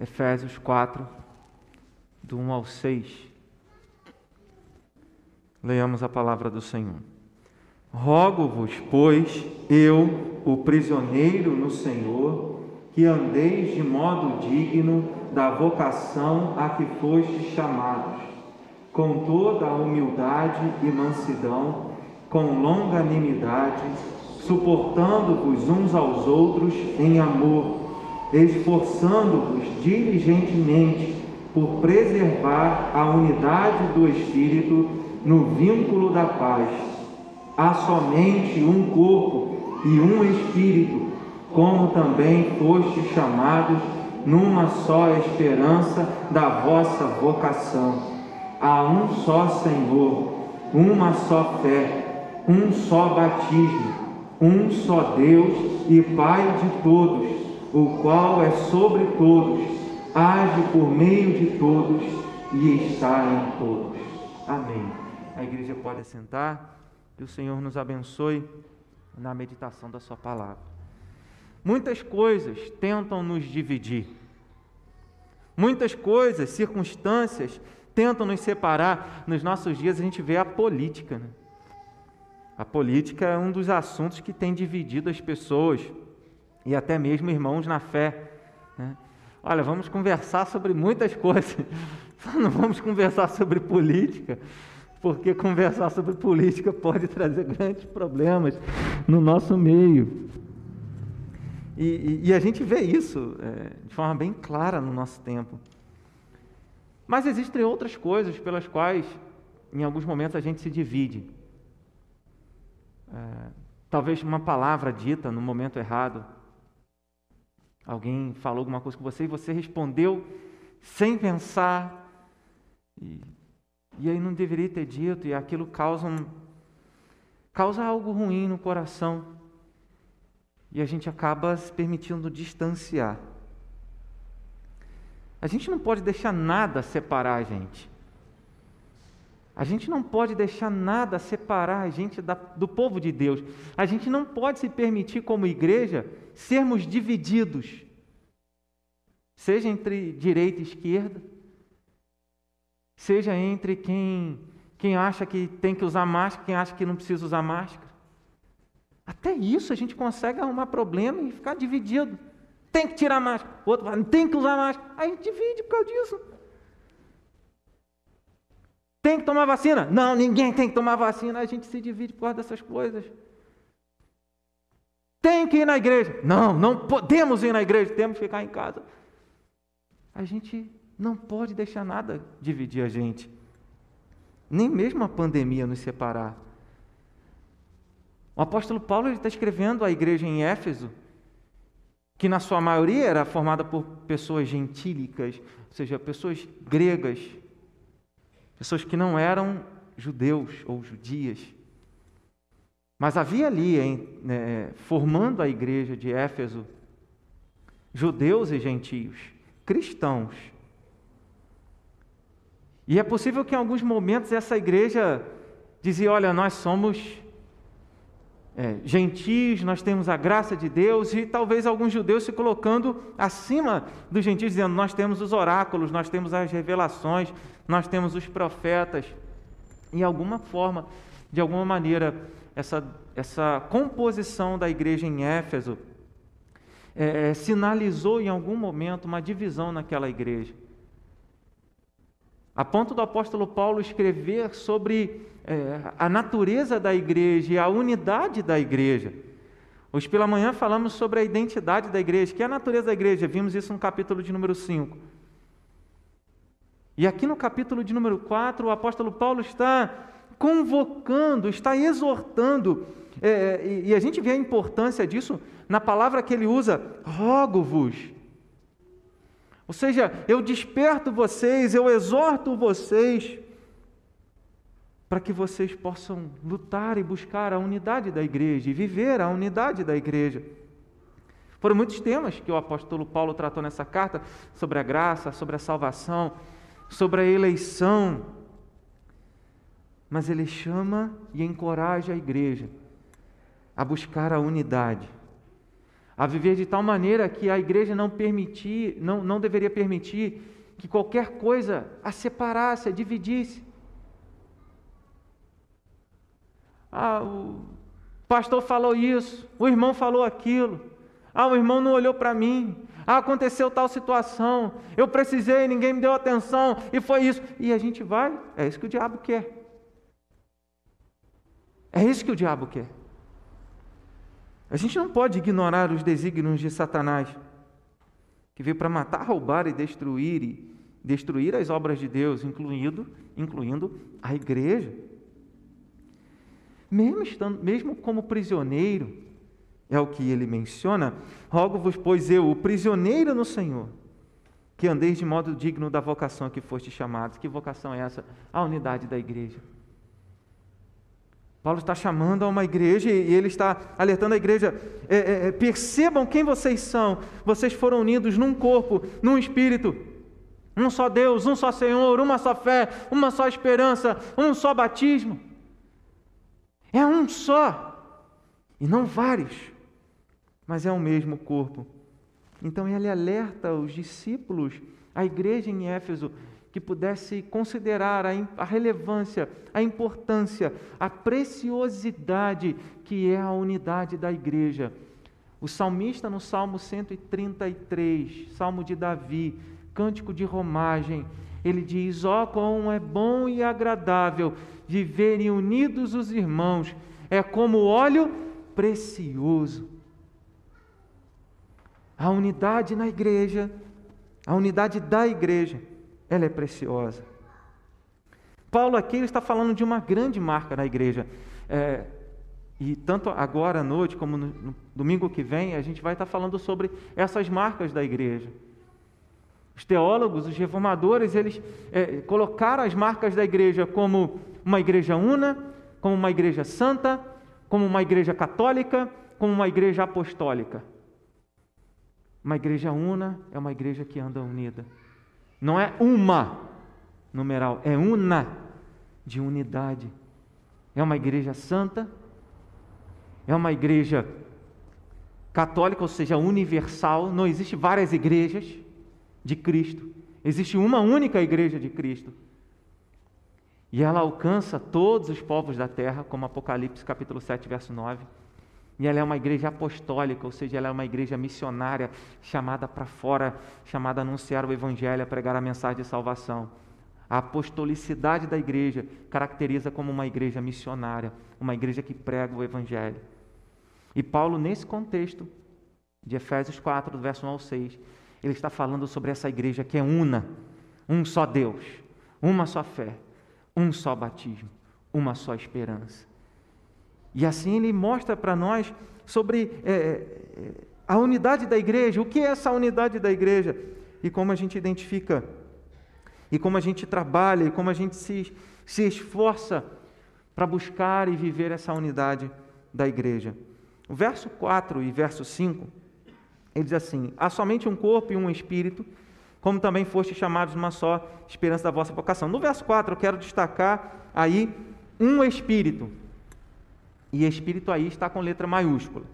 Efésios 4, do 1 ao 6. Leiamos a palavra do Senhor. Rogo-vos, pois, eu, o prisioneiro no Senhor, que andeis de modo digno da vocação a que fostes chamados, com toda a humildade e mansidão, com longanimidade, suportando-vos uns aos outros em amor, esforçando-vos diligentemente por preservar a unidade do Espírito no vínculo da paz. Há somente um corpo e um Espírito, como também fostes chamados numa só esperança da vossa vocação. Há um só Senhor, uma só fé, um só batismo, um só Deus e Pai de todos, o qual é sobre todos, age por meio de todos e está em todos. Amém. A igreja pode assentar. Que o Senhor nos abençoe na meditação da Sua palavra. Muitas coisas tentam nos dividir. Muitas coisas, circunstâncias tentam nos separar. Nos nossos dias a gente vê a política. Né? A política é um dos assuntos que tem dividido as pessoas e até mesmo irmãos na fé. Né? Olha, vamos conversar sobre muitas coisas, só não vamos conversar sobre política porque conversar sobre política pode trazer grandes problemas no nosso meio. E, e, e a gente vê isso é, de forma bem clara no nosso tempo. Mas existem outras coisas pelas quais, em alguns momentos, a gente se divide. É, talvez uma palavra dita no momento errado. Alguém falou alguma coisa com você e você respondeu sem pensar. E e aí não deveria ter dito, e aquilo causa, um, causa algo ruim no coração. E a gente acaba se permitindo distanciar. A gente não pode deixar nada separar a gente. A gente não pode deixar nada separar a gente da, do povo de Deus. A gente não pode se permitir, como igreja, sermos divididos, seja entre direita e esquerda, seja entre quem, quem acha que tem que usar máscara, quem acha que não precisa usar máscara. Até isso a gente consegue arrumar problema e ficar dividido. Tem que tirar máscara, outro tem que usar máscara. Aí a gente divide por causa disso. Tem que tomar vacina? Não, ninguém tem que tomar vacina. A gente se divide por causa dessas coisas. Tem que ir na igreja? Não, não podemos ir na igreja, temos que ficar em casa. A gente não pode deixar nada dividir a gente, nem mesmo a pandemia nos separar. O apóstolo Paulo está escrevendo à igreja em Éfeso, que na sua maioria era formada por pessoas gentílicas, ou seja, pessoas gregas, pessoas que não eram judeus ou judias. Mas havia ali, né, formando a igreja de Éfeso, judeus e gentios, cristãos, e é possível que em alguns momentos essa igreja dizia: olha, nós somos é, gentios, nós temos a graça de Deus, e talvez alguns judeus se colocando acima dos gentios, dizendo: nós temos os oráculos, nós temos as revelações, nós temos os profetas. E, alguma forma, de alguma maneira, essa, essa composição da igreja em Éfeso é, é sinalizou em algum momento uma divisão naquela igreja. A ponto do apóstolo Paulo escrever sobre é, a natureza da igreja e a unidade da igreja. Hoje pela manhã falamos sobre a identidade da igreja, que é a natureza da igreja, vimos isso no capítulo de número 5. E aqui no capítulo de número 4, o apóstolo Paulo está convocando, está exortando, é, e, e a gente vê a importância disso na palavra que ele usa, rogo-vos. Ou seja, eu desperto vocês, eu exorto vocês para que vocês possam lutar e buscar a unidade da igreja e viver a unidade da igreja. Foram muitos temas que o apóstolo Paulo tratou nessa carta sobre a graça, sobre a salvação, sobre a eleição. Mas ele chama e encoraja a igreja a buscar a unidade, a viver de tal maneira que a igreja não permitir, não, não deveria permitir que qualquer coisa a separasse, a dividisse. Ah, o pastor falou isso, o irmão falou aquilo. Ah, o irmão não olhou para mim. Ah, aconteceu tal situação. Eu precisei, ninguém me deu atenção e foi isso. E a gente vai, é isso que o diabo quer. É isso que o diabo quer. A gente não pode ignorar os desígnios de Satanás, que veio para matar, roubar e destruir e destruir as obras de Deus, incluindo, incluindo a igreja. Mesmo, estando, mesmo como prisioneiro, é o que ele menciona, rogo-vos, pois eu, o prisioneiro no Senhor, que andeis de modo digno da vocação a que foste chamados. Que vocação é essa? A unidade da igreja. Paulo está chamando a uma igreja e ele está alertando a igreja: é, é, é, percebam quem vocês são. Vocês foram unidos num corpo, num espírito. Um só Deus, um só Senhor, uma só fé, uma só esperança, um só batismo. É um só, e não vários, mas é o mesmo corpo. Então ele alerta os discípulos, a igreja em Éfeso, que pudesse considerar a, relevância, a importância, a preciosidade que é a unidade da igreja. O salmista, no Salmo 133, Salmo de Davi, cântico de romagem, ele diz: Ó, oh, é bom e agradável viverem unidos os irmãos, é como óleo precioso. A unidade na igreja, a unidade da igreja, ela é preciosa. Paulo aqui está falando de uma grande marca na igreja. É, e tanto agora à noite como no, no, domingo que vem, a gente vai estar falando sobre essas marcas da igreja. Os teólogos, os reformadores, eles é, colocaram as marcas da igreja como uma igreja una, como uma igreja santa, como uma igreja católica, como uma igreja apostólica. Uma igreja una é uma igreja que anda unida. Não é uma numeral, é una de unidade. É uma igreja santa, é uma igreja católica, ou seja, universal. Não existe várias igrejas de Cristo. Existe uma única igreja de Cristo. E ela alcança todos os povos da terra, como Apocalipse capítulo 7, verso 9. E ela é uma igreja apostólica, ou seja, ela é uma igreja missionária, chamada para fora, chamada a anunciar o evangelho, a pregar a mensagem de salvação. A apostolicidade da igreja caracteriza como uma igreja missionária, uma igreja que prega o evangelho. E Paulo, nesse contexto, de Efésios 4, do verso 1 ao 6, ele está falando sobre essa igreja que é una, um só Deus, uma só fé, um só batismo, uma só esperança. E assim ele mostra para nós sobre é, é, a unidade da igreja, o que é essa unidade da igreja e como a gente identifica, e como a gente trabalha, e como a gente se, se esforça para buscar e viver essa unidade da igreja. O verso 4 e verso 5, ele diz assim: há somente um corpo e um espírito, como também foste chamados uma só esperança da vossa vocação. No verso 4, eu quero destacar aí um espírito. E Espírito aí está com letra maiúscula.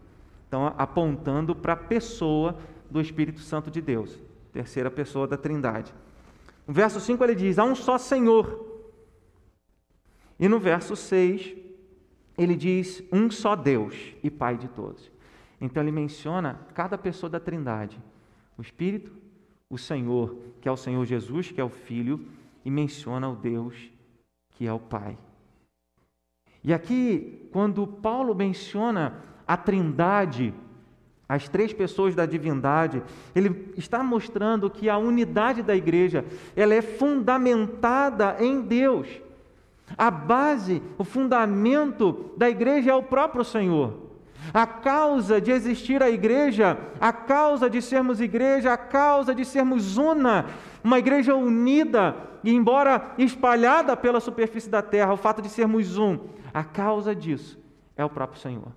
Então, apontando para a pessoa do Espírito Santo de Deus, terceira pessoa da Trindade. No verso 5 ele diz: há um só Senhor. E no verso 6 ele diz: um só Deus e Pai de todos. Então ele menciona cada pessoa da Trindade: o Espírito, o Senhor, que é o Senhor Jesus, que é o Filho, e menciona o Deus, que é o Pai. E aqui, quando Paulo menciona a Trindade, as três pessoas da divindade, ele está mostrando que a unidade da igreja, ela é fundamentada em Deus. A base, o fundamento da igreja é o próprio Senhor. A causa de existir a igreja, a causa de sermos igreja, a causa de sermos una, uma igreja unida, e embora espalhada pela superfície da terra, o fato de sermos um, a causa disso é o próprio Senhor.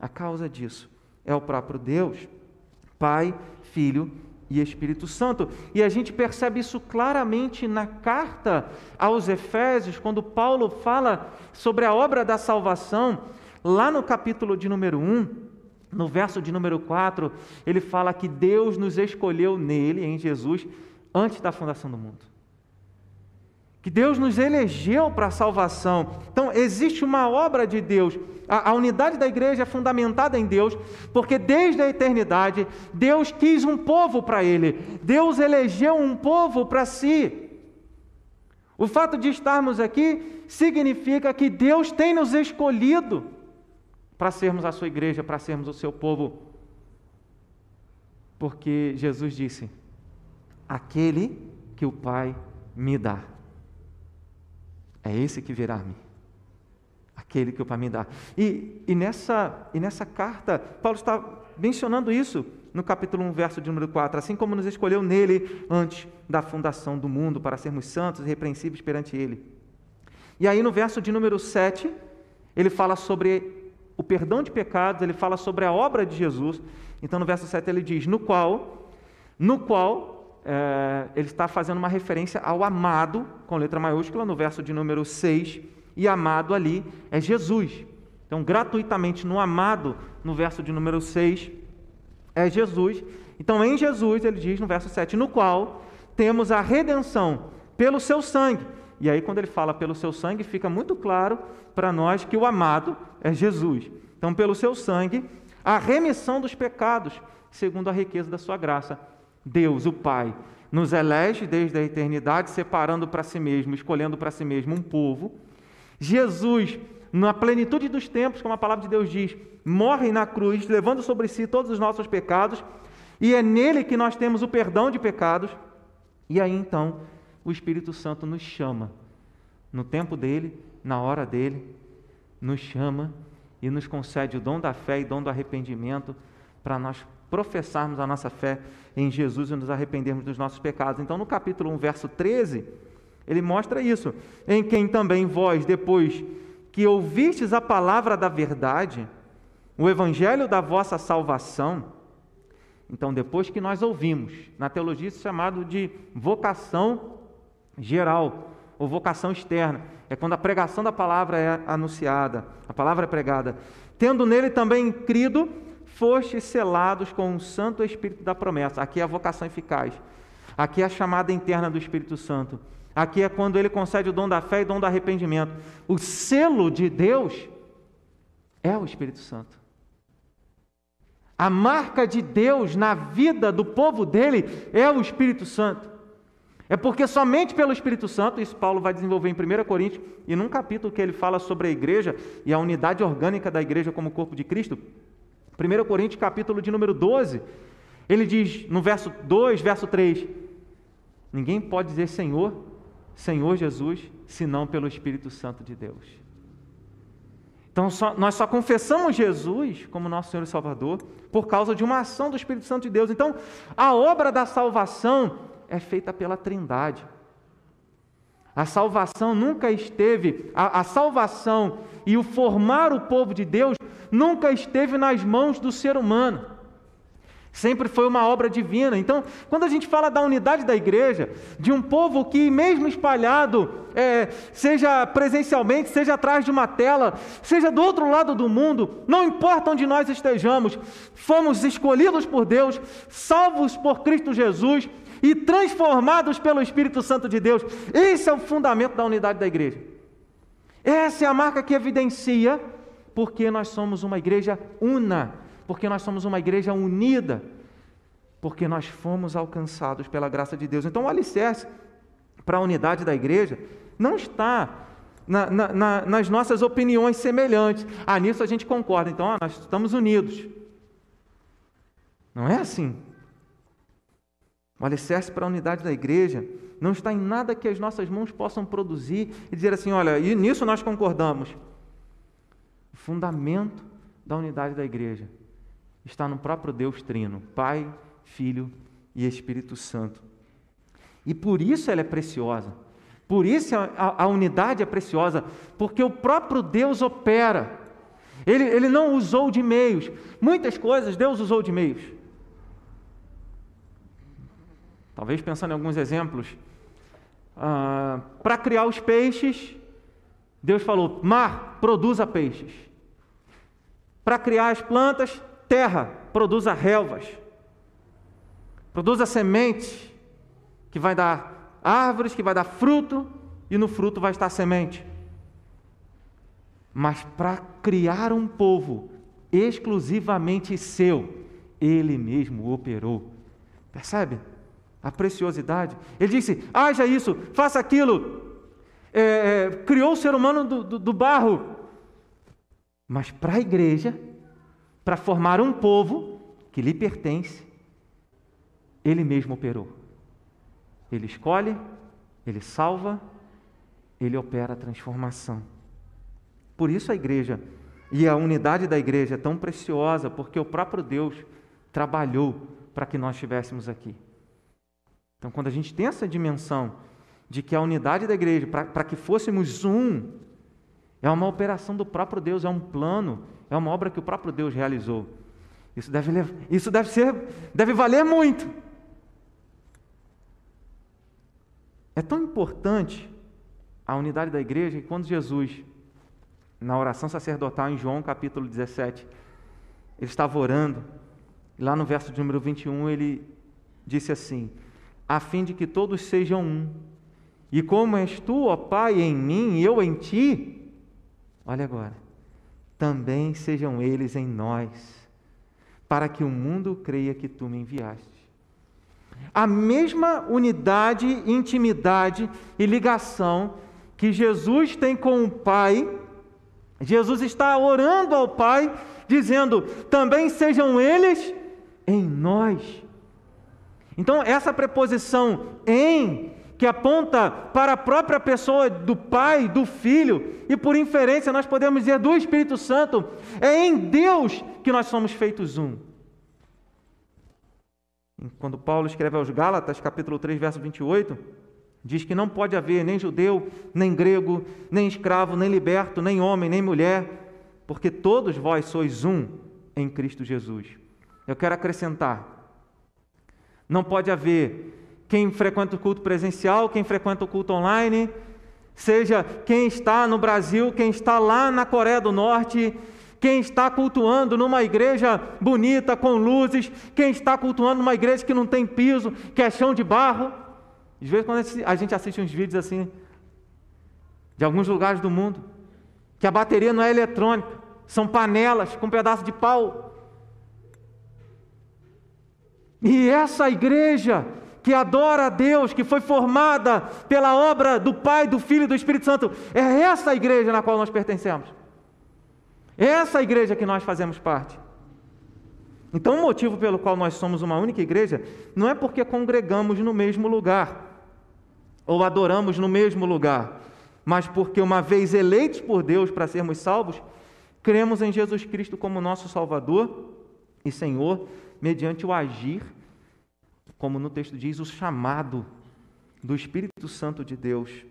A causa disso é o próprio Deus, Pai, Filho e Espírito Santo. E a gente percebe isso claramente na carta aos Efésios, quando Paulo fala sobre a obra da salvação, lá no capítulo de número 1, no verso de número 4, ele fala que Deus nos escolheu nele, em Jesus, antes da fundação do mundo. Que Deus nos elegeu para a salvação. Então, existe uma obra de Deus. A, a, unidade da igreja é fundamentada em Deus, porque desde a eternidade, Deus quis um povo para Ele. Deus elegeu um povo para si. O fato de estarmos aqui significa que Deus tem nos escolhido para sermos a sua igreja, para sermos o seu povo. Porque Jesus disse: Aquele que o Pai me dá, é esse que virá a mim. Aquele que o Pai me dá. E, e, nessa, e nessa carta, Paulo está mencionando isso no capítulo 1, verso de número 4. Assim como nos escolheu nele antes da fundação do mundo, para sermos santos e repreensíveis perante ele. E aí no verso de número 7, ele fala sobre o perdão de pecados, ele fala sobre a obra de Jesus. Então, no verso 7 ele diz: No qual, no qual, é, ele está fazendo uma referência ao amado, com letra maiúscula, no verso de número 6, e amado ali é Jesus. Então, gratuitamente no amado, no verso de número 6, é Jesus. Então, em Jesus, ele diz no verso 7, no qual temos a redenção pelo seu sangue. E aí, quando ele fala pelo seu sangue, fica muito claro para nós que o amado é Jesus. Então, pelo seu sangue, a remissão dos pecados, segundo a riqueza da sua graça. Deus, o Pai, nos elege desde a eternidade, separando para si mesmo, escolhendo para si mesmo um povo. Jesus, na plenitude dos tempos, como a palavra de Deus diz, morre na cruz, levando sobre si todos os nossos pecados, e é nele que nós temos o perdão de pecados. E aí então, o Espírito Santo nos chama, no tempo dele, na hora dele, nos chama e nos concede o dom da fé e dom do arrependimento para nós professarmos a nossa fé em Jesus e nos arrependermos dos nossos pecados. Então, no capítulo 1, verso 13, ele mostra isso. Em quem também vós, depois que ouvistes a palavra da verdade, o evangelho da vossa salvação, então, depois que nós ouvimos, na teologia isso é chamado de vocação geral ou vocação externa é quando a pregação da palavra é anunciada, a palavra é pregada. Tendo nele também crido, fostes selados com o Santo Espírito da promessa. Aqui é a vocação eficaz. Aqui é a chamada interna do Espírito Santo. Aqui é quando ele concede o dom da fé e o dom do arrependimento. O selo de Deus é o Espírito Santo. A marca de Deus na vida do povo dele é o Espírito Santo. É porque somente pelo Espírito Santo, isso Paulo vai desenvolver em 1 Coríntios, e num capítulo que ele fala sobre a igreja e a unidade orgânica da igreja como corpo de Cristo, 1 Coríntios, capítulo de número 12, ele diz no verso 2, verso 3: Ninguém pode dizer Senhor, Senhor Jesus, senão pelo Espírito Santo de Deus. Então, só, nós só confessamos Jesus como nosso Senhor e Salvador por causa de uma ação do Espírito Santo de Deus. Então, a obra da salvação é feita pela Trindade. A salvação nunca esteve, a, a, salvação e o formar o povo de Deus nunca esteve nas mãos do ser humano. Sempre foi uma obra divina. Então, quando a gente fala da unidade da igreja, de um povo que, mesmo espalhado, é, seja presencialmente, seja atrás de uma tela, seja do outro lado do mundo, não importa onde nós estejamos, fomos escolhidos por Deus, salvos por Cristo Jesus, e transformados pelo Espírito Santo de Deus. Esse é o fundamento da unidade da igreja. Essa é a marca que evidencia porque nós somos uma igreja una, porque nós somos uma igreja unida, porque nós fomos alcançados pela graça de Deus. Então, o alicerce para a unidade da igreja não está na, na, na, nas nossas opiniões semelhantes. Ah, nisso a gente concorda, então ah, nós estamos unidos. Não é assim. O alicerce para a unidade da igreja não está em nada que as nossas mãos possam produzir e dizer assim: olha, e nisso nós concordamos. O fundamento da unidade da igreja está no próprio Deus Trino, Pai, Filho e Espírito Santo. E por isso ela é preciosa. Por isso a, a, a unidade é preciosa, porque o próprio Deus opera. Ele, ele não usou de meios. Muitas coisas Deus usou de meios. Talvez pensando em alguns exemplos. Ah, Para criar os peixes, Deus falou: mar, produza peixes. Para criar as plantas, terra, produza relvas, produza semente, que vai dar árvores, que vai dar fruto, e no fruto vai estar semente. Mas para criar um povo exclusivamente seu, ele mesmo operou. Percebe? A preciosidade. Ele disse: haja isso, faça aquilo. É, é, criou o ser humano do, do, do barro. Mas para a igreja, para formar um povo que lhe pertence, ele mesmo operou. Ele escolhe, ele salva, ele opera a transformação. Por isso a igreja e a unidade da igreja é tão preciosa, porque o próprio Deus trabalhou para que nós estivéssemos aqui. Então, quando a gente tem essa dimensão de que a unidade da igreja, para que fôssemos um, é uma operação do próprio Deus, é um plano, é uma obra que o próprio Deus realizou. Isso deve, isso deve ser, deve valer muito. É tão importante a unidade da igreja que quando Jesus, na oração sacerdotal em João capítulo 17, ele estava orando, lá no verso de número 21 ele disse assim: a fim de que todos sejam um. E como és tu, ó Pai, em mim e eu em ti, olha agora, também sejam eles em nós, para que o mundo creia que tu me enviaste. A mesma unidade, intimidade e ligação que Jesus tem com o Pai, Jesus está orando ao Pai, dizendo: também sejam eles em nós. Então, essa preposição em, que aponta para a própria pessoa do Pai, do Filho, e por inferência nós podemos dizer do Espírito Santo, é em Deus que nós somos feitos um. Quando Paulo escreve aos Gálatas, capítulo 3, verso 28, diz que não pode haver nem judeu, nem grego, nem escravo, nem liberto, nem homem, nem mulher, porque todos vós sois um em Cristo Jesus. Eu quero acrescentar: não pode haver quem frequenta o culto presencial, quem frequenta o culto online, seja quem está no Brasil, quem está lá na Coreia do Norte, quem está cultuando numa igreja bonita, com luzes, quem está cultuando numa igreja que não tem piso, que é chão de barro. Às vezes, quando a gente assiste uns vídeos assim, de alguns lugares do mundo, que a bateria não é eletrônica, são panelas com um pedaço de pau. E essa igreja que adora a Deus, que foi formada pela obra do Pai, do Filho e do Espírito Santo, é essa igreja na qual nós pertencemos. Essa igreja que nós fazemos parte. Então, o motivo pelo qual nós somos uma única igreja não é porque congregamos no mesmo lugar ou adoramos no mesmo lugar, mas porque, uma vez eleitos por Deus para sermos salvos, cremos em Jesus Cristo como nosso Salvador e Senhor, mediante o agir, como no texto diz, o chamado do Espírito Santo de Deus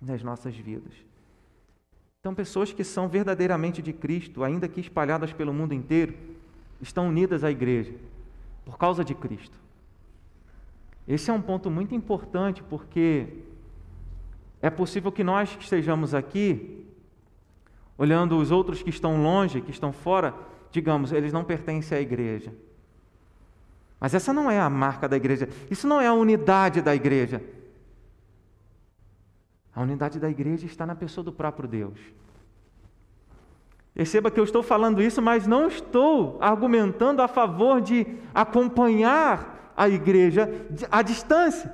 nas nossas vidas. Então, pessoas que são verdadeiramente de Cristo, ainda que espalhadas pelo mundo inteiro, estão unidas à igreja por causa de Cristo. Esse é um ponto muito importante porque é possível que nós que estejamos aqui, olhando os outros que estão longe, que estão fora, digamos, eles não pertencem à igreja. Mas essa não é a marca da igreja, isso não é a unidade da igreja. A unidade da igreja está na pessoa do próprio Deus. Perceba que eu estou falando isso, mas não estou argumentando a favor de acompanhar a igreja à distância.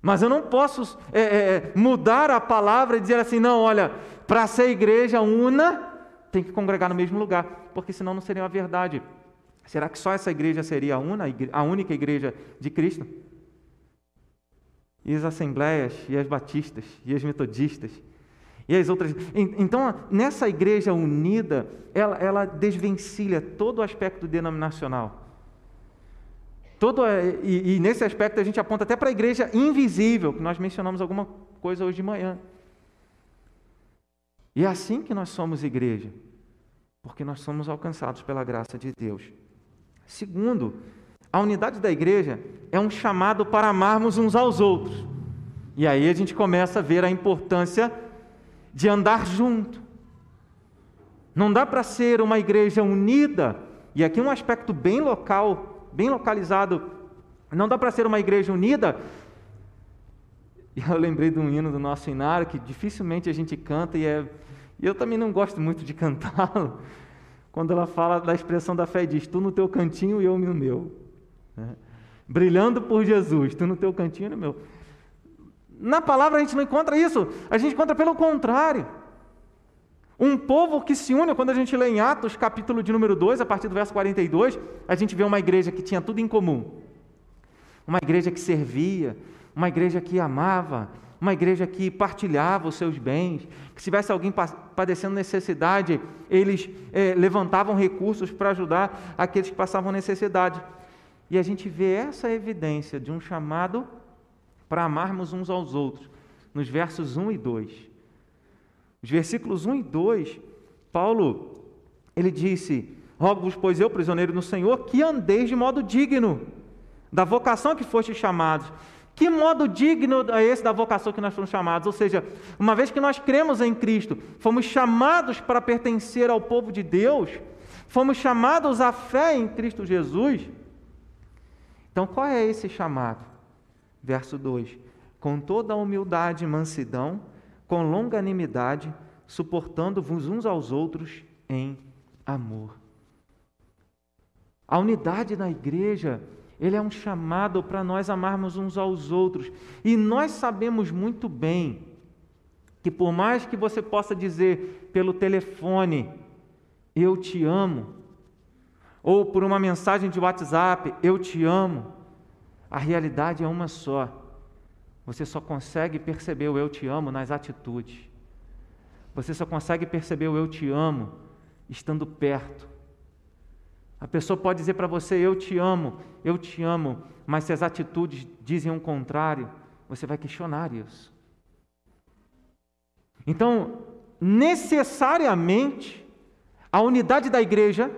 Mas eu não posso é, é, é, mudar a palavra e dizer assim, não, olha, para ser igreja una, tem que congregar no mesmo lugar, porque senão não seria uma verdade. Será que só essa igreja seria a, una, a única igreja de Cristo? e as assembleias, e as batistas, e as metodistas, e as outras. Então, nessa igreja unida, ela, ela desvencilha todo o aspecto denominacional. Todo, e, e nesse aspecto a gente aponta até para a igreja invisível, que nós mencionamos alguma coisa hoje de manhã. E é assim que nós somos igreja, porque nós somos alcançados pela graça de Deus. Segundo, a unidade da igreja é um chamado para amarmos uns aos outros. E aí a gente começa a ver a importância de andar junto. Não dá para ser uma igreja unida, e aqui um aspecto bem local, bem localizado. Não dá para ser uma igreja unida. E eu lembrei de um hino do nosso Inário que dificilmente a gente canta e é e eu também não gosto muito de cantá-lo, quando ela fala da expressão da fé, diz: Tu no teu cantinho e eu no meu. Né? Brilhando por Jesus, tu no teu cantinho e no meu. Na palavra a gente não encontra isso, a gente encontra pelo contrário. Um povo que se une, quando a gente lê em Atos, capítulo de número 2, a partir do verso 42, a gente vê uma igreja que tinha tudo em comum. Uma igreja que servia, uma igreja que amava, uma igreja que partilhava os seus bens, que se tivesse alguém padecendo necessidade, eles é, levantavam recursos para ajudar aqueles que passavam necessidade. E a gente vê essa evidência de um chamado para amarmos uns aos outros, nos versos 1 e 2. Os versículos 1 e 2, Paulo, ele disse: Rogo-vos, pois eu, prisioneiro no Senhor, que andeis de modo digno da vocação que foste chamados que modo digno é esse da vocação que nós fomos chamados? Ou seja, uma vez que nós cremos em Cristo, fomos chamados para pertencer ao povo de Deus, fomos chamados à fé em Cristo Jesus. Então, qual é esse chamado? Verso 2: Com toda a humildade e mansidão, com longanimidade, suportando-vos uns aos outros em amor. A unidade na igreja ele é um chamado para nós amarmos uns aos outros. E nós sabemos muito bem que, por mais que você possa dizer pelo telefone, eu te amo, ou por uma mensagem de WhatsApp, eu te amo, a realidade é uma só. Você só consegue perceber o eu te amo nas atitudes. Você só consegue perceber o eu te amo estando perto. A pessoa pode dizer para você: Eu te amo, eu te amo, mas se as atitudes dizem o contrário, você vai questionar isso. Então, necessariamente, a unidade da igreja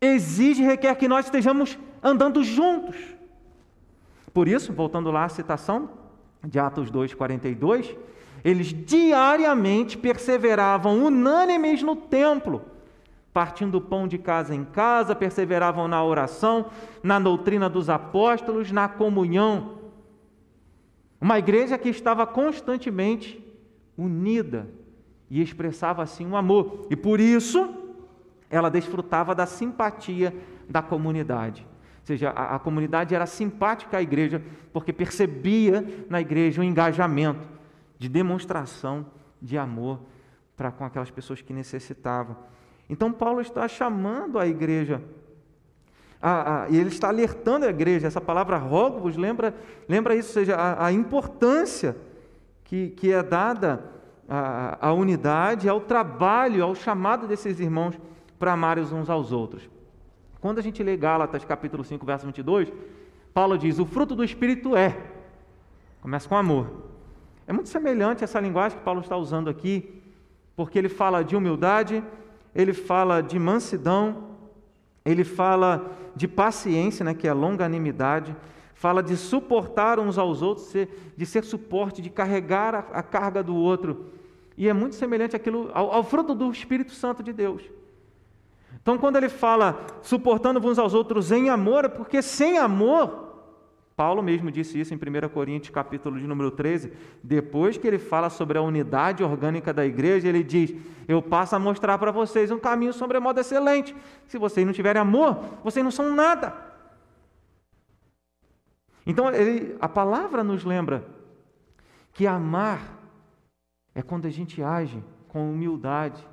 exige e requer que nós estejamos andando juntos. Por isso, voltando lá à citação de Atos 2,42, eles diariamente perseveravam unânimes no templo partindo o pão de casa em casa, perseveravam na oração, na doutrina dos apóstolos, na comunhão. Uma igreja que estava constantemente unida e expressava assim o um amor. E por isso ela desfrutava da simpatia da comunidade. Ou seja, a, a comunidade era simpática à igreja porque percebia na igreja um engajamento de demonstração de amor para com aquelas pessoas que necessitavam. Então, Paulo está chamando a igreja, a, a, e ele está alertando a igreja. Essa palavra rogo-vos lembra, lembra isso, ou seja, a, a importância que, que é dada à, unidade, ao trabalho, ao chamado desses irmãos para amarem uns aos outros. Quando a gente lê Gálatas capítulo 5, verso 22, Paulo diz: O fruto do Espírito é. Começa com amor. É muito semelhante essa linguagem que Paulo está usando aqui, porque ele fala de humildade, ele fala de mansidão, ele fala de paciência, né, que é a longanimidade, fala de suportar uns aos outros, de ser suporte, de carregar a, carga do outro. E é muito semelhante àquilo, ao, ao fruto do Espírito Santo de Deus. Então, quando ele fala suportando uns aos outros em amor, é porque sem amor Paulo mesmo disse isso em 1 Coríntios, capítulo de número 13. Depois que ele fala sobre a unidade orgânica da igreja, ele diz: Eu passo a mostrar para vocês um caminho sobremodo excelente. Se vocês não tiverem amor, vocês não são nada. Então, ele, a palavra nos lembra que amar é quando a gente age com humildade.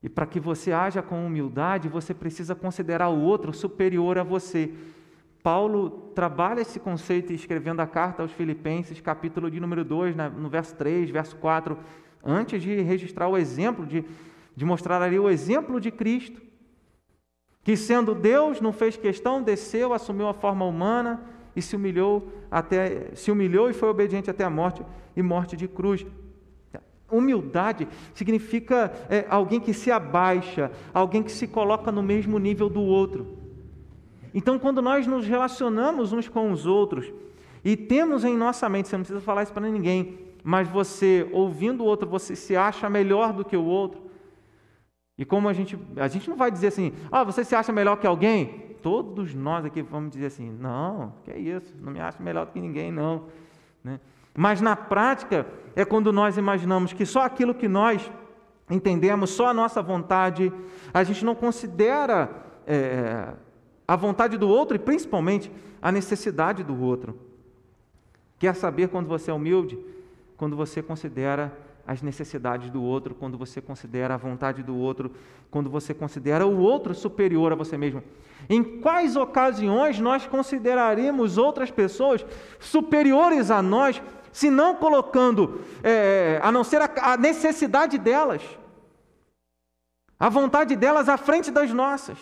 E para que você haja com humildade, você precisa considerar o outro superior a você. Paulo trabalha esse conceito escrevendo a carta aos Filipenses, capítulo de número 2, no verso 3, verso 4, antes de registrar o exemplo, de, de mostrar ali o exemplo de Cristo, que sendo Deus, não fez questão, desceu, assumiu a forma humana e se humilhou até se humilhou e foi obediente até a morte e morte de cruz. Humildade significa é, alguém que se abaixa, alguém que se coloca no mesmo nível do outro. Então, quando nós nos relacionamos uns com os outros e temos em nossa mente, você não precisa falar isso para ninguém, mas você, ouvindo o outro, você se acha melhor do que o outro. E como a gente, a gente não vai dizer assim, ah, você se acha melhor que alguém? Todos nós aqui vamos dizer assim, não, que é isso, não me acho melhor do que ninguém, não. Né? Mas na prática é quando nós imaginamos que só aquilo que nós entendemos, só a nossa vontade, a gente não considera é, a vontade do outro e principalmente a necessidade do outro. Quer saber quando você é humilde? Quando você considera as necessidades do outro, quando você considera a vontade do outro, quando você considera o outro superior a você mesmo. Em quais ocasiões nós consideraremos outras pessoas superiores a nós, se não colocando, é, a não ser a, a necessidade delas, a vontade delas à frente das nossas?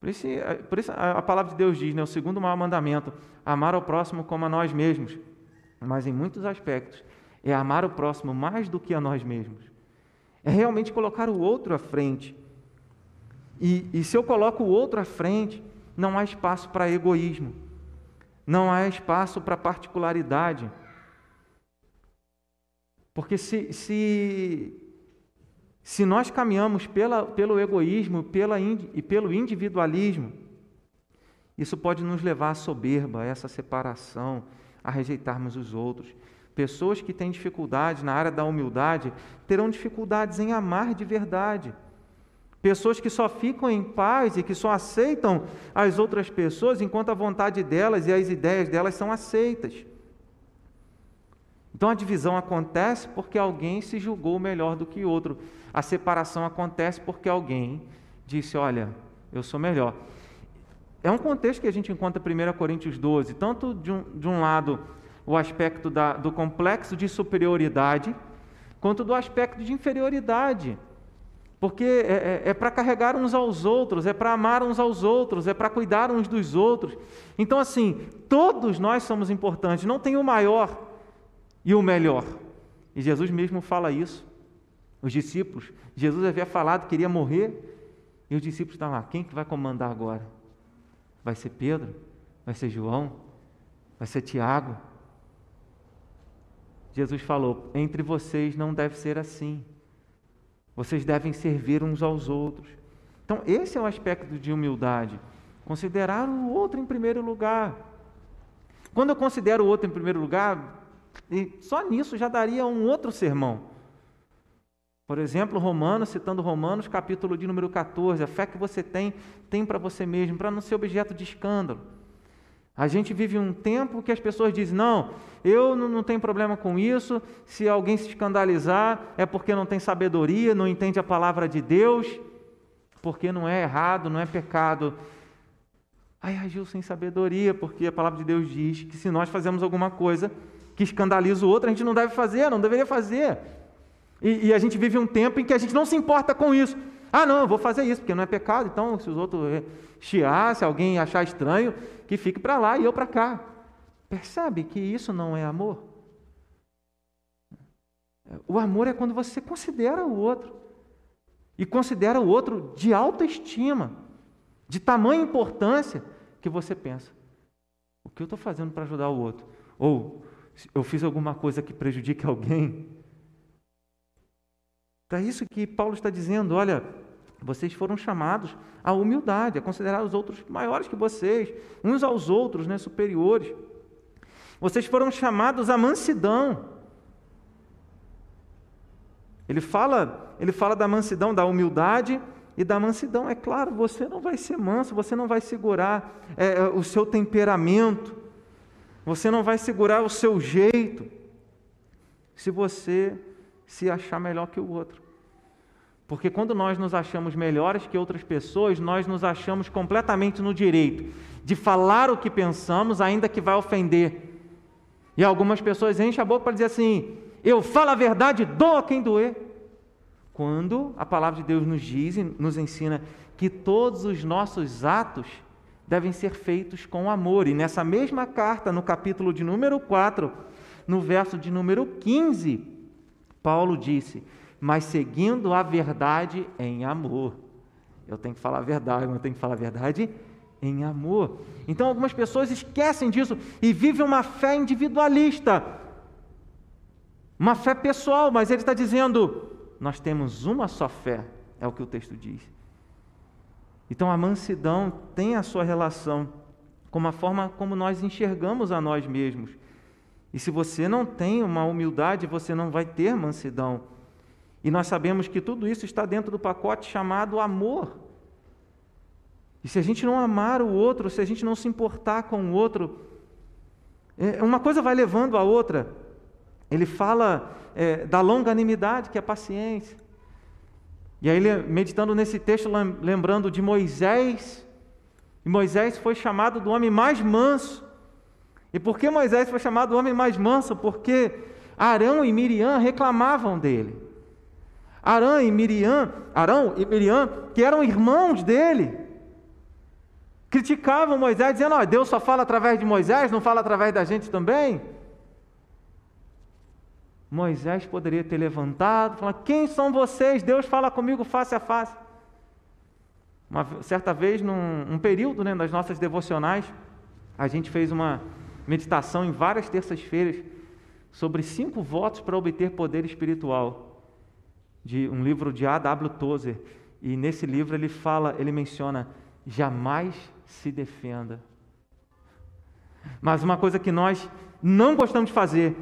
Por isso, por isso a palavra de Deus diz, né, o segundo maior mandamento, amar ao próximo como a nós mesmos. Mas em muitos aspectos, é amar o próximo mais do que a nós mesmos. É realmente colocar o outro à frente. E, e se eu coloco o outro à frente, não há espaço para egoísmo, não há espaço para particularidade. Porque se, se, se nós caminhamos pela, pelo egoísmo pela, e pelo individualismo, isso pode nos levar à soberba, a essa separação, a rejeitarmos os outros. Pessoas que têm dificuldade na área da humildade terão dificuldades em amar de verdade. Pessoas que só ficam em paz e que só aceitam as outras pessoas enquanto a vontade delas e as ideias delas são aceitas. Então a divisão acontece porque alguém se julgou melhor do que outro. A separação acontece porque alguém disse: Olha, eu sou melhor. É um contexto que a gente encontra em 1 Coríntios 12, tanto de um, de um lado o aspecto da, do complexo de superioridade, quanto do aspecto de inferioridade. Porque é, é, é para carregar uns aos outros, é para amar uns aos outros, é para cuidar uns dos outros. Então, assim, todos nós somos importantes, não tem o maior e o melhor. E Jesus mesmo fala isso. Os discípulos, Jesus havia falado que queria morrer, e os discípulos estão lá: quem que vai comandar agora? Vai ser Pedro? Vai ser João? Vai ser Tiago? Jesus falou: entre vocês não deve ser assim. Vocês devem servir uns aos outros. Então, esse é o aspecto de humildade. Considerar o outro em primeiro lugar. Quando eu considero o outro em primeiro lugar, só nisso já daria um outro sermão. Por exemplo, Romanos, citando Romanos, capítulo de número 14, a fé que você tem, tem para você mesmo, para não ser objeto de escândalo. A gente vive um tempo que as pessoas dizem: não, eu não tenho problema com isso, se alguém se escandalizar é porque não tem sabedoria, não entende a palavra de Deus, porque não é errado, não é pecado. Aí agiu sem sabedoria, porque a palavra de Deus diz que se nós fazemos alguma coisa que escandaliza o outro, a gente não deve fazer, não deveria fazer. E, e a gente vive um tempo em que a gente não se importa com isso. Ah, não, eu vou fazer isso, porque não é pecado, então se os outros chiar, se alguém achar estranho, que fique para lá e eu para cá. Percebe que isso não é amor? O amor é quando você considera o outro. E considera o outro de alta estima, de tamanha importância, que você pensa: o que eu estou fazendo para ajudar o outro? Ou eu fiz alguma coisa que prejudique alguém? Então é isso que Paulo está dizendo: olha, vocês foram chamados à humildade, a considerar os outros maiores que vocês, uns aos outros, né, superiores. Vocês foram chamados à mansidão. Ele fala, ele fala da mansidão, da humildade e da mansidão. É claro, você não vai ser manso, você não vai segurar é, é o seu temperamento, você não vai segurar o seu jeito, se você se achar melhor que o outro. Porque quando nós nos achamos melhores que outras pessoas, nós nos achamos completamente no direito de falar o que pensamos, ainda que vai ofender. E algumas pessoas enchem a boca para dizer assim: eu falo a verdade, doa quem doer. Quando a palavra de Deus nos diz e nos ensina que todos os nossos atos devem ser feitos com amor. E nessa mesma carta, no capítulo de número 4, no verso de número 15, Paulo disse: mas seguindo a verdade em amor. Eu tenho que falar a verdade, eu tenho que falar a verdade em amor. Então algumas pessoas esquecem disso e vivem uma fé individualista. Uma fé pessoal, mas ele está dizendo: nós temos uma só fé, é o que o texto diz. Então a mansidão tem a sua relação com a forma como nós enxergamos a nós mesmos. E se você não tem uma humildade, você não vai ter mansidão. E nós sabemos que tudo isso está dentro do pacote chamado amor. E se a gente não amar o outro, se a gente não se importar com o outro, é, uma coisa vai levando a outra. Ele fala é, da longanimidade, que é paciência. E aí, meditando nesse texto, lembrando de Moisés, e Moisés foi chamado do homem mais manso. E por que Moisés foi chamado do homem mais manso? Porque Arão e Miriam reclamavam dele. Arão e Miriam, Arão e Miriam, que eram irmãos dele, criticavam Moisés, dizendo: oh, Deus só fala através de Moisés, não fala através da gente também. Moisés poderia ter levantado, falado: Quem são vocês? Deus fala comigo face a face. Uma certa vez, num um período né, das nossas devocionais, a gente fez uma meditação em várias terças-feiras sobre cinco votos para obter poder espiritual, de um livro de A.W. Tozer. E nesse livro ele fala, ele menciona: jamais se defenda. Mas uma coisa que nós não gostamos de fazer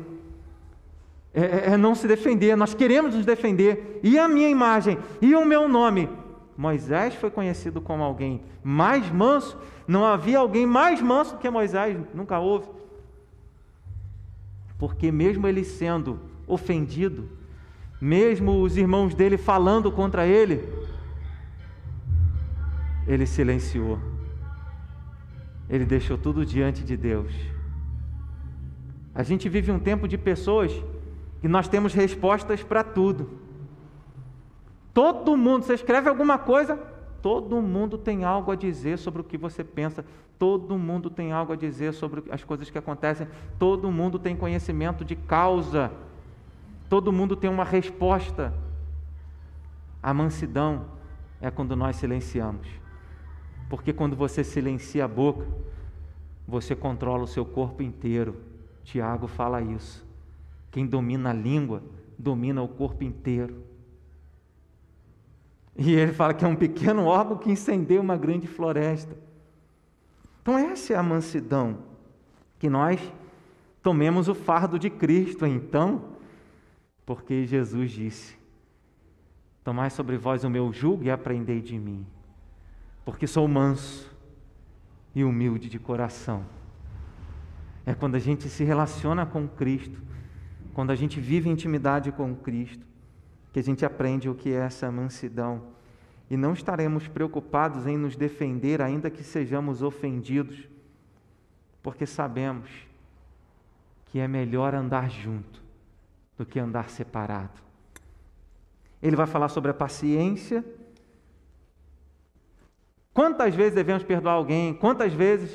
é, é, é, não se defender, nós queremos nos defender. E a minha imagem, e o meu nome. Moisés foi conhecido como alguém mais manso, não havia alguém mais manso que Moisés, nunca houve. Porque, mesmo ele sendo ofendido, mesmo os irmãos dele falando contra ele, ele silenciou. Ele deixou tudo diante de Deus. A gente vive um tempo de pessoas que nós temos respostas para tudo. Todo mundo, você escreve alguma coisa, todo mundo tem algo a dizer sobre o que você pensa, todo mundo tem algo a dizer sobre as coisas que acontecem, todo mundo tem conhecimento de causa, todo mundo tem uma resposta. A mansidão é quando nós silenciamos, porque quando você silencia a boca, você controla o seu corpo inteiro. Tiago fala isso. Quem domina a língua, domina o corpo inteiro. E ele fala que é um pequeno órgão que incendeia uma grande floresta. Então, essa é a mansidão. Que nós tomemos o fardo de Cristo, então, porque Jesus disse: Tomai sobre vós o meu jugo e aprendei de mim, porque sou manso e humilde de coração. É quando a gente se relaciona com Cristo quando a gente vive intimidade com Cristo, que a gente aprende o que é essa mansidão. E não estaremos preocupados em nos defender, ainda que sejamos ofendidos, porque sabemos que é melhor andar junto do que andar separado. Ele vai falar sobre a paciência. Quantas vezes devemos perdoar alguém? Quantas vezes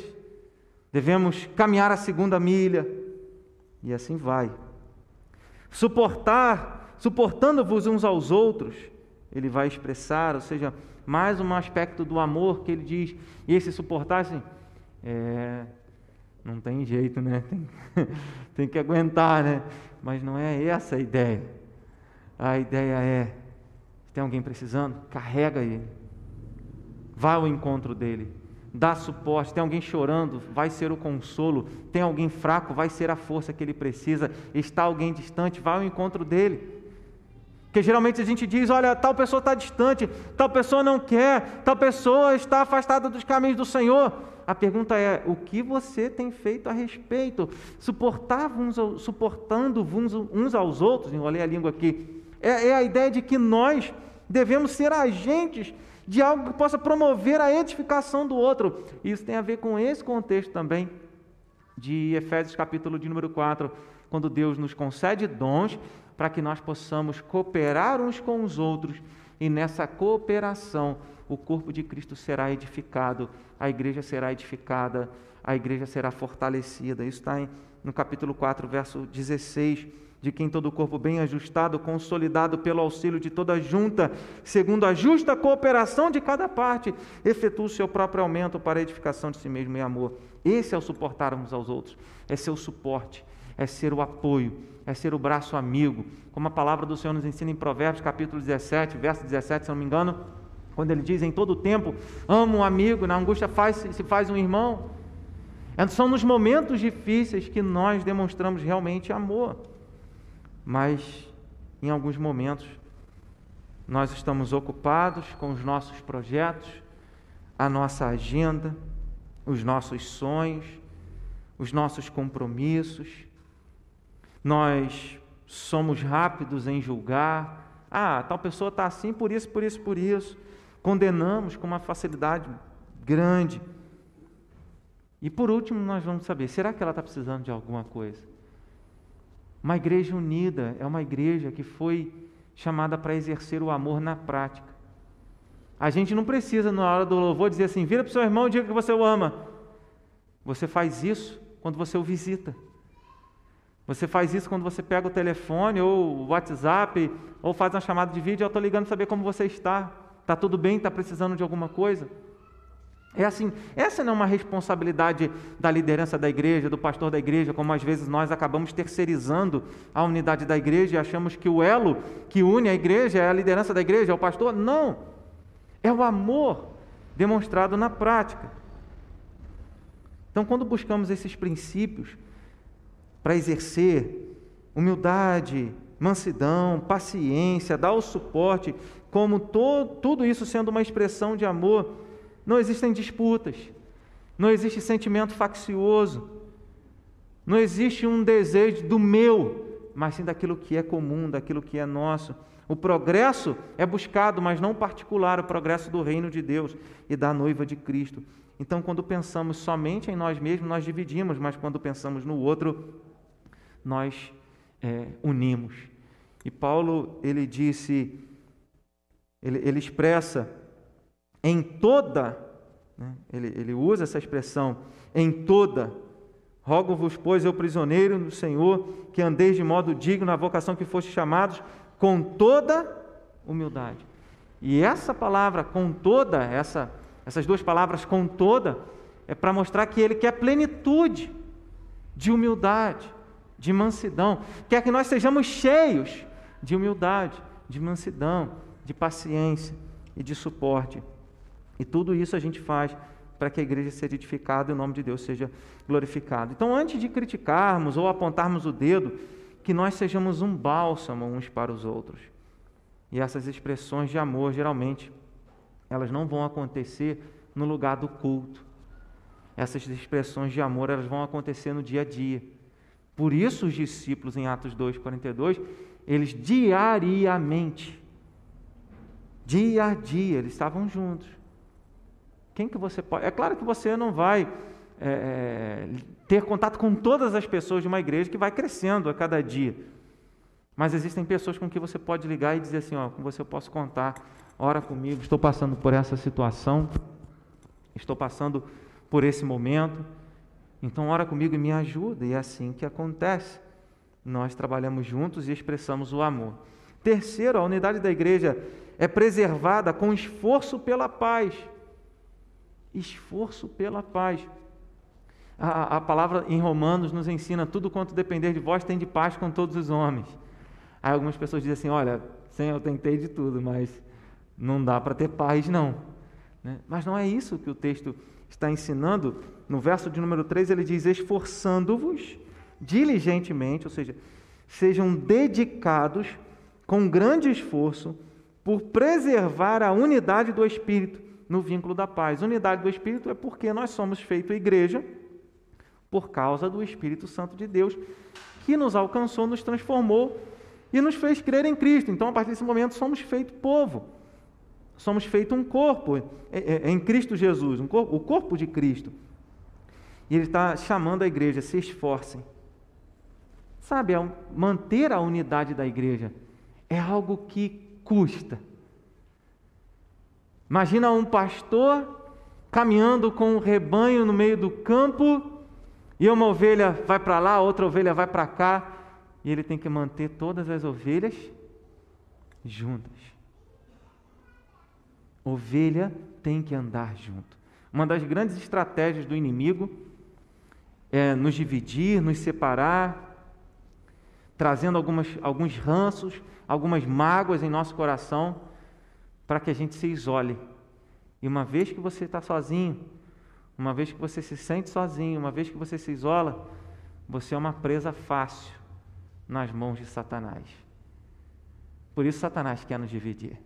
devemos caminhar a segunda milha? E assim vai suportar, suportando-vos uns aos outros, ele vai expressar, ou seja, mais um aspecto do amor que ele diz, e esse suportar, assim, é, não tem jeito, né? Tem, tem que aguentar, né? Mas não é essa a ideia. A ideia é: tem alguém precisando? Carrega ele. Vá ao encontro dele dá suporte. Tem alguém chorando, vai ser o consolo. Tem alguém fraco, vai ser a força que ele precisa. Está alguém distante, vai ao encontro dele. Porque geralmente a gente diz: olha, tal pessoa está distante, tal pessoa não quer, tal pessoa está afastada dos caminhos do Senhor. A pergunta é: o que você tem feito a respeito? Suportar suportando uns aos outros, enrolei a língua aqui, é, é a ideia de que nós devemos ser agentes de algo que possa promover a edificação do outro. Isso tem a ver com esse contexto também de Efésios capítulo de número 4, quando Deus nos concede dons para que nós possamos cooperar uns com os outros e nessa cooperação o corpo de Cristo será edificado, a igreja será edificada, a igreja será fortalecida. Isso está no capítulo 4, verso 16 de quem todo o corpo bem ajustado, consolidado pelo auxílio de toda junta, segundo a justa cooperação de cada parte, efetua o seu próprio aumento para a edificação de si mesmo em amor. Esse é o suportar uns aos outros, é o suporte, é ser o apoio, é ser o braço amigo. Como a palavra do Senhor nos ensina em Provérbios, capítulo 17, verso 17, se não me engano, quando ele diz em todo o tempo, amo um amigo, na angústia faz, se faz um irmão. É, são nos momentos difíceis que nós demonstramos realmente amor. Mas em alguns momentos nós estamos ocupados com os nossos projetos, a nossa agenda, os nossos sonhos, os nossos compromissos. Nós somos rápidos em julgar. Ah, tal pessoa está assim por isso, por isso, por isso. Condenamos com uma facilidade grande. E por último, nós vamos saber: será que ela está precisando de alguma coisa? Uma igreja unida é uma igreja que foi chamada para exercer o amor na prática. A gente não precisa, na hora do louvor, dizer assim: vira para o seu irmão e diga que você o ama. Você faz isso quando você o visita. Você faz isso quando você pega o telefone ou o WhatsApp ou faz uma chamada de vídeo. Eu estou ligando para saber como você está. Está tudo bem? Está precisando de alguma coisa? É assim, essa não é uma responsabilidade da liderança da igreja, do pastor da igreja, como às vezes nós acabamos terceirizando a unidade da igreja e achamos que o elo que une a igreja é a liderança da igreja, é o pastor. Não! É o amor demonstrado na prática. Então, quando buscamos esses princípios para exercer humildade, mansidão, paciência, dar o suporte, como to, tudo isso sendo uma expressão de amor, não existem disputas, não existe sentimento faccioso, não existe um desejo do meu, mas sim daquilo que é comum, daquilo que é nosso. O progresso é buscado, mas não particular, o progresso do reino de Deus e da noiva de Cristo. Então, quando pensamos somente em nós mesmos, nós dividimos, mas quando pensamos no outro, nós é, unimos. E Paulo, ele disse, ele, ele expressa em toda, né, ele, ele usa essa expressão, em toda, rogo-vos, pois, eu prisioneiro do Senhor, que andeis de modo digno na vocação que foste chamados, com toda humildade. E essa palavra, com toda, essa, essas duas palavras, com toda, é para mostrar que ele quer plenitude de humildade, de mansidão, quer que nós sejamos cheios de humildade, de mansidão, de paciência e de suporte. E tudo isso a gente faz para que a igreja seja edificada e o nome de Deus seja glorificado. Então, antes de criticarmos ou apontarmos o dedo, que nós sejamos um bálsamo uns para os outros. E essas expressões de amor, geralmente, elas não vão acontecer no lugar do culto. Essas expressões de amor, elas vão acontecer no dia a dia. Por isso os discípulos em Atos 2:42, eles diariamente dia a dia, eles estavam juntos quem que você pode. É claro que você não vai é, é, ter contato com todas as pessoas de uma igreja que vai crescendo a cada dia. Mas existem pessoas com que você pode ligar e dizer assim: ó, com você eu posso contar, ora comigo, estou passando por essa situação, estou passando por esse momento, então ora comigo e me ajuda. E é assim que acontece. Nós trabalhamos juntos e expressamos o amor. Terceiro, a unidade da igreja é preservada com esforço pela paz esforço pela paz. A, a, palavra em Romanos nos ensina: tudo quanto depender de vós tem de paz com todos os homens. Aí algumas pessoas dizem assim: olha, Senhor, eu tentei de tudo, mas não dá para ter paz, não. Né? Mas não é isso que o texto está ensinando. No verso de número 3, ele diz: esforçando-vos diligentemente, ou seja, sejam dedicados com grande esforço por preservar a unidade do Espírito no vínculo da paz. Unidade do Espírito é porque nós somos feito igreja por causa do Espírito Santo de Deus, que nos alcançou, nos transformou e nos fez crer em Cristo. Então, a partir desse momento, somos feito povo. Somos feito um corpo é, é, é, em Cristo Jesus, um corpo, o corpo de Cristo. E ele está chamando a igreja, se esforcem. Sabe, manter a unidade da igreja é algo que custa. Imagina um pastor caminhando com um rebanho no meio do campo e uma ovelha vai para lá, outra ovelha vai para cá, e ele tem que manter todas as ovelhas juntas. Ovelha tem que andar junto. Uma das grandes estratégias do inimigo é nos dividir, nos separar, trazendo algumas, alguns ranços, algumas mágoas em nosso coração, para que a gente se isole. E uma vez que você está sozinho, uma vez que você se sente sozinho, uma vez que você se isola, você é uma presa fácil nas mãos de Satanás. Por isso, Satanás quer nos dividir.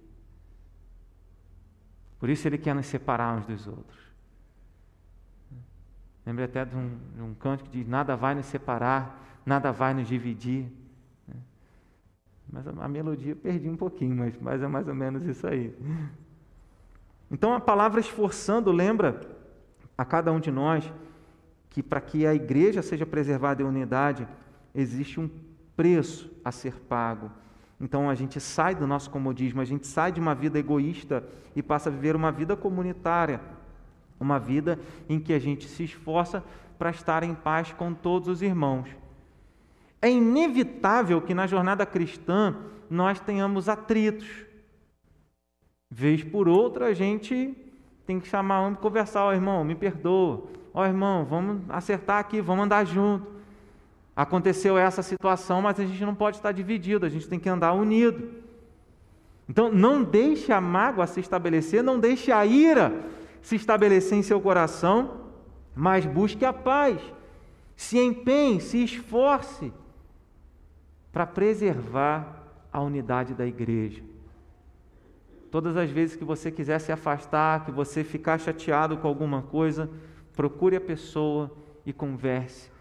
Por isso, ele quer nos separar uns dos outros. Lembrei até de um, de um canto que diz: Nada vai nos separar, nada vai nos dividir. Mas a, a melodia eu perdi um pouquinho, mas, mas é mais ou menos isso aí. Então, a palavra esforçando lembra a cada um de nós que para que a igreja seja preservada em unidade, existe um preço a ser pago. Então a gente sai do nosso comodismo, a gente sai de uma vida egoísta e passa a viver uma vida comunitária, uma vida em que a gente se esforça para estar em paz com todos os irmãos. É inevitável que na jornada cristã nós tenhamos atritos. Vez por outra a gente tem que chamar um e conversar, ó oh, irmão, me perdoa. Ó oh, irmão, vamos acertar aqui, vamos andar junto. Aconteceu essa situação, mas a gente não pode estar dividido, a gente tem que andar unido. Então, não deixe a mágoa se estabelecer, não deixe a ira se estabelecer em seu coração, mas busque a paz. Se empenhe, se esforce para preservar a unidade da igreja. Todas as vezes que você quiser se afastar, que você ficar chateado com alguma coisa, procure a pessoa e converse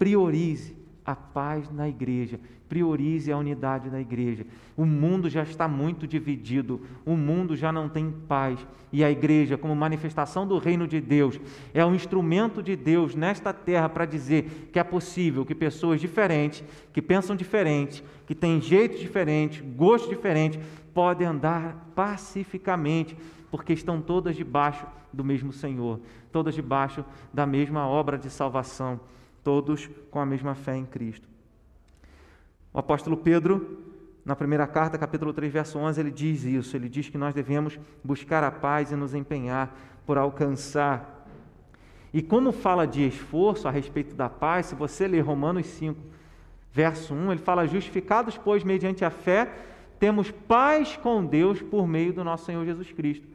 priorize a paz na igreja, priorize a unidade da igreja. O mundo já está muito dividido, o mundo já não tem paz, e a igreja, como manifestação do reino de Deus, é um instrumento de Deus nesta terra para dizer que é possível que pessoas diferentes, que pensam diferente, que têm jeito diferente, gosto diferente, podem andar pacificamente, porque estão todas debaixo do mesmo Senhor, todas debaixo da mesma obra de salvação, todos com a mesma fé em Cristo. O apóstolo Pedro, na primeira carta, capítulo 3, verso 11, ele diz isso, ele diz que nós devemos buscar a paz e nos empenhar por alcançar. E como fala de esforço a respeito da paz, se você ler Romanos 5, verso 1, ele fala: Justificados, pois, mediante a fé, temos paz com Deus por meio do nosso Senhor Jesus Cristo.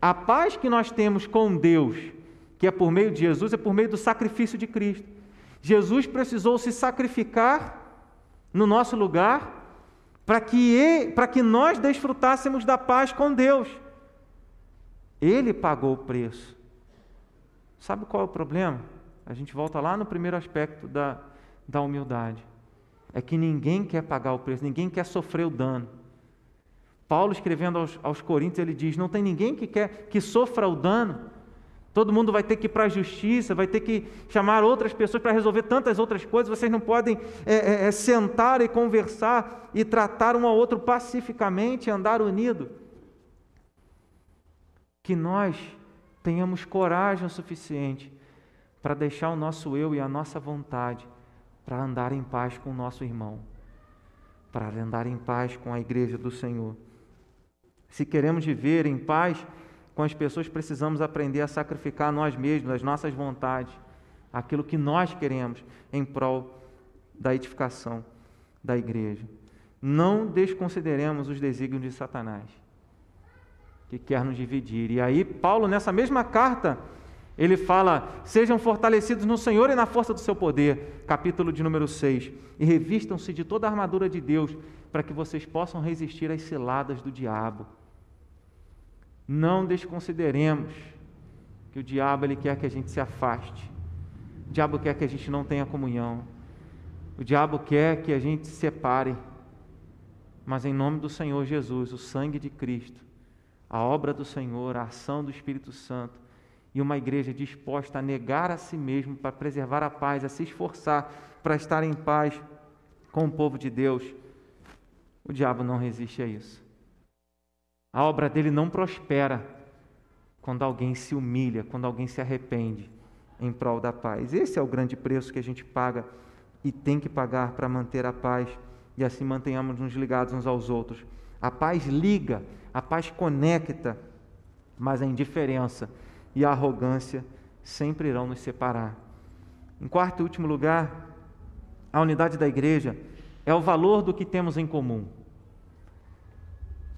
A paz que nós temos com Deus, que é por meio de Jesus, é por meio do sacrifício de Cristo. Jesus precisou se sacrificar no nosso lugar para que, para que nós desfrutássemos da paz com Deus. Ele pagou o preço. Sabe qual é o problema? A gente volta lá no primeiro aspecto da, da humildade é que ninguém quer pagar o preço, ninguém quer sofrer o dano. Paulo escrevendo aos, aos Coríntios, ele diz: não tem ninguém que quer que sofra o dano. Todo mundo vai ter que ir para a justiça, vai ter que chamar outras pessoas para resolver tantas outras coisas. Vocês não podem é, é, é, sentar e conversar e tratar um ao outro pacificamente, andar unido. Que nós tenhamos coragem o suficiente para deixar o nosso eu e a nossa vontade para andar em paz com o nosso irmão, para andar em paz com a igreja do Senhor. Se queremos viver em paz com as pessoas, precisamos aprender a sacrificar nós mesmos, as nossas vontades, aquilo que nós queremos em prol da edificação da igreja. Não desconsideremos os desígnios de Satanás, que quer nos dividir. E aí, Paulo, nessa mesma carta, ele fala: sejam fortalecidos no Senhor e na força do seu poder, capítulo de número 6, e revistam-se de toda a armadura de Deus, para que vocês possam resistir às ciladas do diabo. Não desconsideremos que o diabo ele quer que a gente se afaste. O diabo quer que a gente não tenha comunhão. O diabo quer que a gente se separe. Mas em nome do Senhor Jesus, o sangue de Cristo, a obra do Senhor, a ação do Espírito Santo, e uma igreja disposta a negar a si mesmo para preservar a paz, a se esforçar para estar em paz com o povo de Deus, o diabo não resiste a isso. A obra dele não prospera quando alguém se humilha, quando alguém se arrepende em prol da paz. Esse é o grande preço que a gente paga e tem que pagar para manter a paz e assim mantenhamos nos ligados uns aos outros. A paz liga, a paz conecta, mas a indiferença e a arrogância sempre irão nos separar. Em quarto e último lugar, a unidade da igreja é o valor do que temos em comum.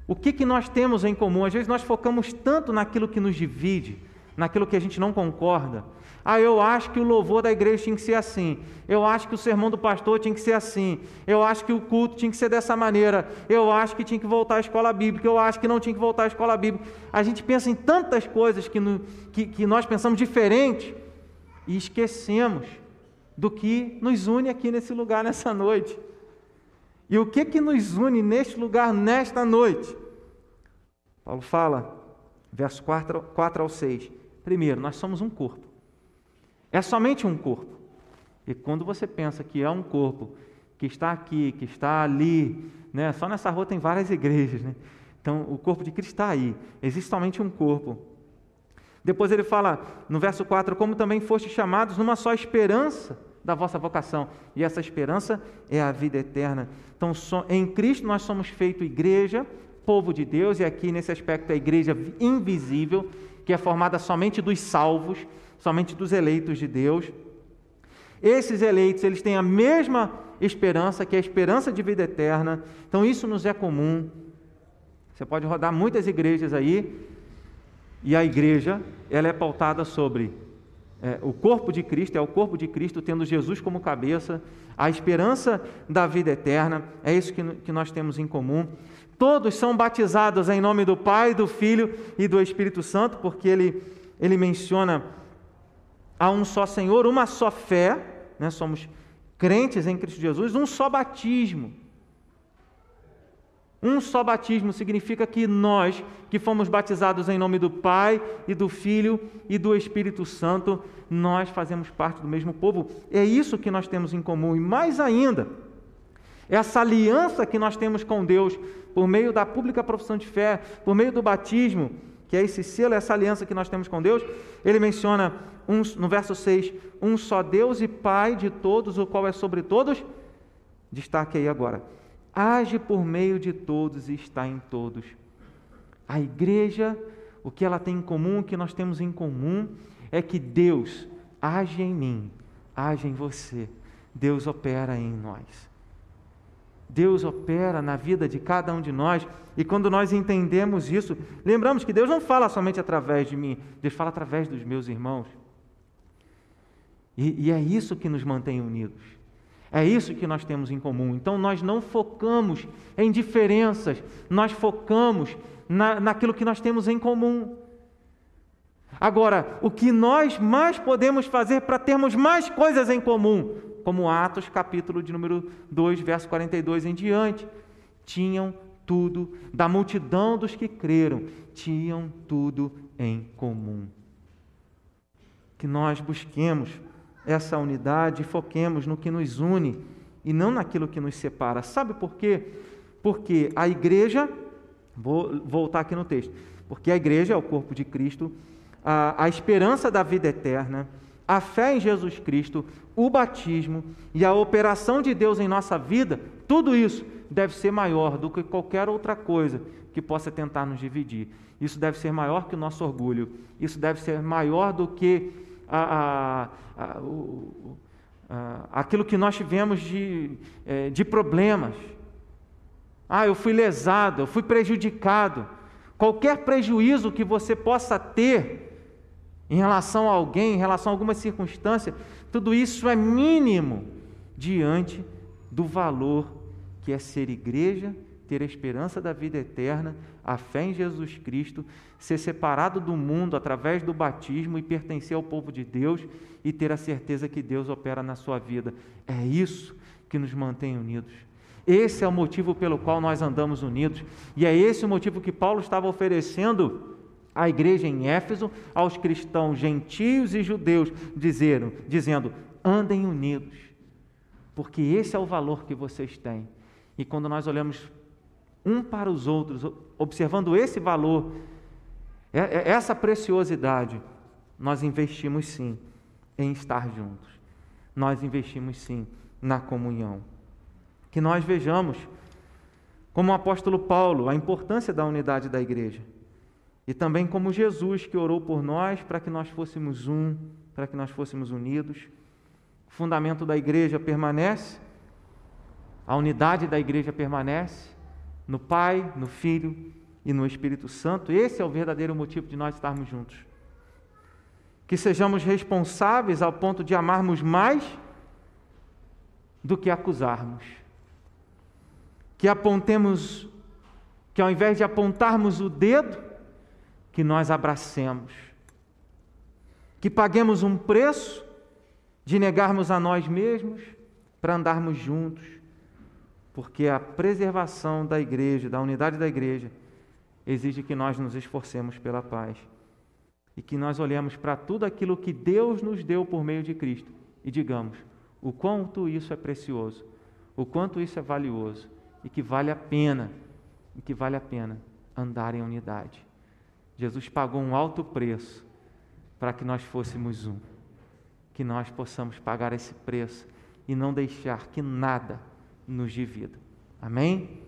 O que, que nós temos em comum? Às vezes nós focamos tanto naquilo que nos divide, naquilo que a gente não concorda. Ah, eu acho que o louvor da igreja tinha que ser assim. Eu acho que o sermão do pastor tinha que ser assim. Eu acho que o culto tinha que ser dessa maneira. Eu acho que tinha que voltar à escola bíblica. Eu acho que não tinha que voltar à escola bíblica. A gente pensa em tantas coisas que, no, que, que nós pensamos diferente e esquecemos do que nos une aqui nesse lugar nessa noite. E o que que nos une neste lugar nesta noite? Paulo fala, verso 4, 4 ao 6. Primeiro, nós somos um corpo. É somente um corpo. E quando você pensa que é um corpo que está aqui, que está ali, né? só nessa rua tem várias igrejas, né? então o corpo de Cristo está aí, existe somente um corpo. Depois ele fala no verso 4: como também foste chamados numa só esperança da vossa vocação. E essa esperança é a vida eterna. Então, em Cristo nós somos feito igreja, povo de Deus, e aqui nesse aspecto a igreja invisível, que é formada somente dos salvos, somente dos eleitos de Deus. Esses eleitos, eles têm a mesma esperança, que é a esperança de vida eterna. Então, isso nos é comum. Você pode rodar muitas igrejas aí, e a igreja, ela é pautada sobre é, o corpo de Cristo, é o corpo de Cristo tendo Jesus como cabeça, a esperança da vida eterna, é isso que, que nós temos em comum. Todos são batizados em nome do Pai, do Filho e do Espírito Santo, porque ele, ele menciona a um só Senhor, uma só fé, né? somos crentes em Cristo Jesus, um só batismo. Um só batismo significa que nós, que fomos batizados em nome do Pai e do Filho e do Espírito Santo, nós fazemos parte do mesmo povo. É isso que nós temos em comum. E mais ainda, essa aliança que nós temos com Deus por meio da pública profissão de fé, por meio do batismo, que é esse selo, essa aliança que nós temos com Deus, ele menciona um, no verso 6, um só Deus e Pai de todos, o qual é sobre todos. Destaque aí agora age por meio de todos e está em todos. A igreja, o que ela tem em comum, o que nós temos em comum, é que Deus age em mim, age em você. Deus opera em nós. Deus opera na vida de cada um de nós, e quando nós entendemos isso, lembramos que Deus não fala somente através de mim, Deus fala através dos meus irmãos. E, e é isso que nos mantém unidos. É isso que nós temos em comum. Então nós não focamos em diferenças, nós focamos na, naquilo que nós temos em comum. Agora, o que nós mais podemos fazer para termos mais coisas em comum, como Atos, capítulo de número 2, verso 42 em diante, tinham tudo, da multidão dos que creram, tinham tudo em comum. Que nós busquemos essa unidade foquemos no que nos une e não naquilo que nos separa. Sabe por quê? Porque a igreja, vou voltar aqui no texto, porque a igreja é o corpo de Cristo, a, a esperança da vida eterna, a fé em Jesus Cristo, o batismo e a operação de Deus em nossa vida, tudo isso deve ser maior do que qualquer outra coisa que possa tentar nos dividir. Isso deve ser maior que o nosso orgulho, isso deve ser maior do que a, a, o, aquilo que nós tivemos de, é, de problemas. Ah, eu fui lesado, eu fui prejudicado. Qualquer prejuízo que você possa ter em relação a alguém, em relação a alguma circunstância, tudo isso é mínimo diante do valor que é ser igreja ter a esperança da vida eterna, a fé em Jesus Cristo, ser separado do mundo através do batismo e pertencer ao povo de Deus e ter a certeza que Deus opera na sua vida. É isso que nos mantém unidos. Esse é o motivo pelo qual nós andamos unidos. E é esse o motivo que Paulo estava oferecendo à igreja em Éfeso, aos cristãos gentios e judeus, dizendo, dizendo andem unidos, porque esse é o valor que vocês têm. E quando nós olhamos um para os outros, observando esse valor, é, é, essa preciosidade, nós investimos sim em estar juntos, nós investimos sim na comunhão. Que nós vejamos, como o apóstolo Paulo, a importância da unidade da igreja, e também como Jesus que orou por nós para que nós fôssemos um, para que nós fôssemos unidos. O fundamento da igreja permanece A unidade da igreja permanece no Pai, no Filho e no Espírito Santo. Esse é o verdadeiro motivo de nós estarmos juntos. Que sejamos responsáveis ao ponto de amarmos mais do que acusarmos. Que apontemos, que ao invés de apontarmos o dedo, que nós abracemos. Que paguemos um preço de negarmos a nós mesmos para andarmos juntos. Porque a preservação da igreja, da unidade da igreja, exige que nós nos esforcemos pela paz. E que nós olhemos para tudo aquilo que Deus nos deu por meio de Cristo e digamos: o quanto isso é precioso, o quanto isso é valioso e que vale a pena, e que vale a pena andar em unidade. Jesus pagou um alto preço para que nós fôssemos um, que nós possamos pagar esse preço e não deixar que nada nos divida. Amém?